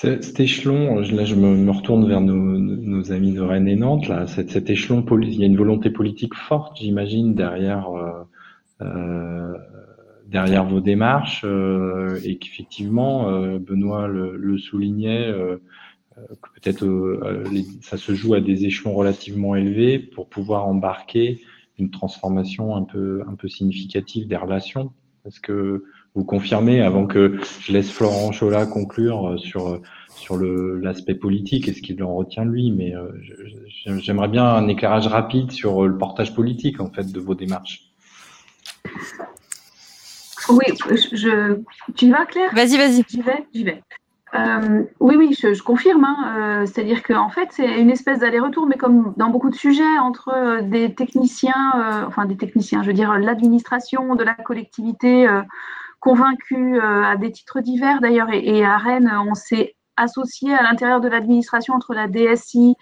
Cet échelon, là je me, retourne vers nos, amis de Rennes et Nantes, là, cet, échelon, il y a une volonté politique forte, j'imagine, derrière, euh, euh, derrière vos démarches, euh, et qu'effectivement, Benoît le, soulignait, que peut-être ça se joue à des échelons relativement élevés pour pouvoir embarquer une transformation un peu, un peu significative des relations. Est-ce que vous confirmez, avant que je laisse Florent Chola conclure euh, sur, euh, sur l'aspect politique et ce qu'il en retient lui, mais euh, j'aimerais bien un éclairage rapide sur le portage politique en fait de vos démarches. Oui, je, tu y vas Claire? Vas-y, vas-y. J'y vais, j'y vais. oui, oui, je, confirme. Hein, c'est-à-dire qu'en fait, c'est une espèce d'aller-retour, mais comme dans beaucoup de sujets, entre des techniciens, enfin des techniciens, je veux dire l'administration de la collectivité, convaincus euh, à des titres divers d'ailleurs. Et, à Rennes, on s'est associé à l'intérieur de l'administration entre la DSI,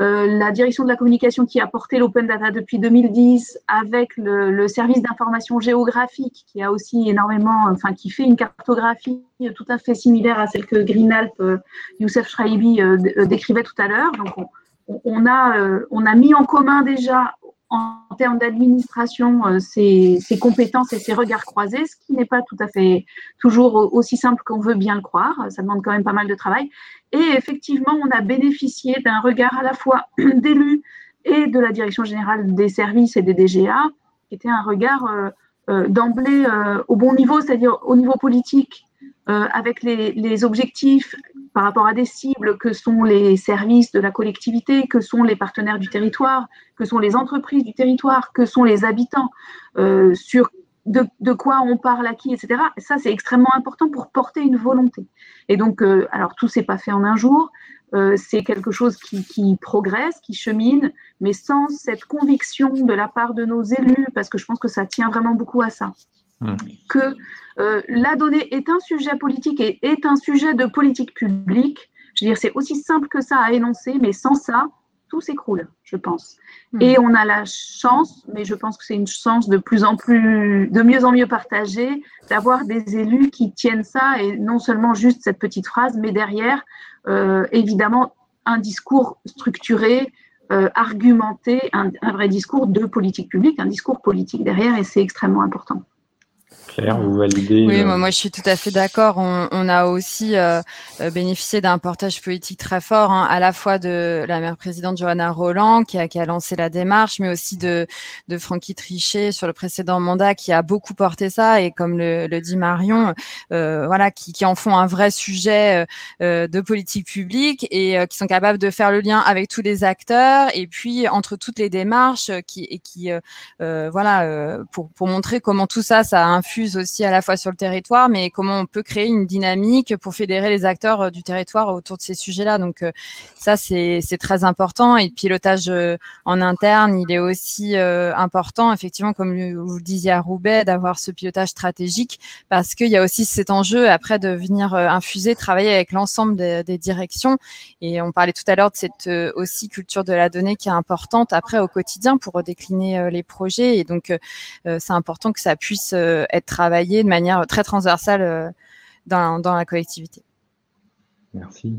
euh, la direction de la communication qui a porté l'open data depuis 2010, avec le, service d'information géographique qui a aussi énormément, enfin qui fait une cartographie tout à fait similaire à celle que Greenalp, euh, Youssef Shraibi décrivait tout à l'heure. Donc on, a, on a mis en commun déjà en termes d'administration euh, ses, compétences et ses regards croisés, ce qui n'est pas tout à fait toujours aussi simple qu'on veut bien le croire. Ça demande quand même pas mal de travail. Et effectivement, on a bénéficié d'un regard à la fois d'élus et de la direction générale des services et des DGA, qui était un regard euh, euh, d'emblée au bon niveau, c'est-à-dire au niveau politique, avec les, les, objectifs par rapport à des cibles que sont les services de la collectivité, que sont les partenaires du territoire, que sont les entreprises du territoire, que sont les habitants, euh, sur de, quoi on parle à qui, etc. Ça, c'est extrêmement important pour porter une volonté. Et donc, euh, alors tout s'est pas fait en un jour. Euh, c'est quelque chose qui, qui, progresse, qui chemine, mais sans cette conviction de la part de nos élus, parce que je pense que ça tient vraiment beaucoup à ça. Mmh. que euh, la donnée est un sujet politique et est un sujet de politique publique. Je veux dire, c'est aussi simple que ça à énoncer, mais sans ça, tout s'écroule, je pense. Mmh. Et on a la chance, mais je pense que c'est une chance de plus en plus, de mieux en mieux partagée, d'avoir des élus qui tiennent ça et non seulement juste cette petite phrase, mais derrière, euh, évidemment, un discours structuré, euh, argumenté, un, vrai discours de politique publique, un discours politique derrière, et c'est extrêmement important vous validez Oui, euh, moi, je suis tout à fait d'accord. On, a aussi euh, euh, bénéficié d'un portage politique très fort, hein, à la fois de la maire présidente Johanna Roland, qui a, qui a lancé la démarche, mais aussi de, de Francky Trichet sur le précédent mandat, qui a beaucoup porté ça, et comme le, le dit Marion, voilà, qui, qui, en font un vrai sujet de politique publique et qui sont capables de faire le lien avec tous les acteurs, et puis entre toutes les démarches, qui, et qui, voilà, pour, pour montrer comment tout ça, ça infuse aussi à la fois sur le territoire, mais comment on peut créer une dynamique pour fédérer les acteurs euh, du territoire autour de ces sujets-là. Donc euh, ça, c'est très important. Et le pilotage euh, en interne, il est aussi important, effectivement, comme vous le disiez à Roubaix, d'avoir ce pilotage stratégique, parce qu'il y a aussi cet enjeu après de venir infuser, travailler avec l'ensemble des, des, directions. Et on parlait tout à l'heure de cette aussi culture de la donnée qui est importante après au quotidien pour décliner les projets. Et donc, c'est important que ça puisse être travailler de manière très transversale euh, dans, dans la collectivité. Merci.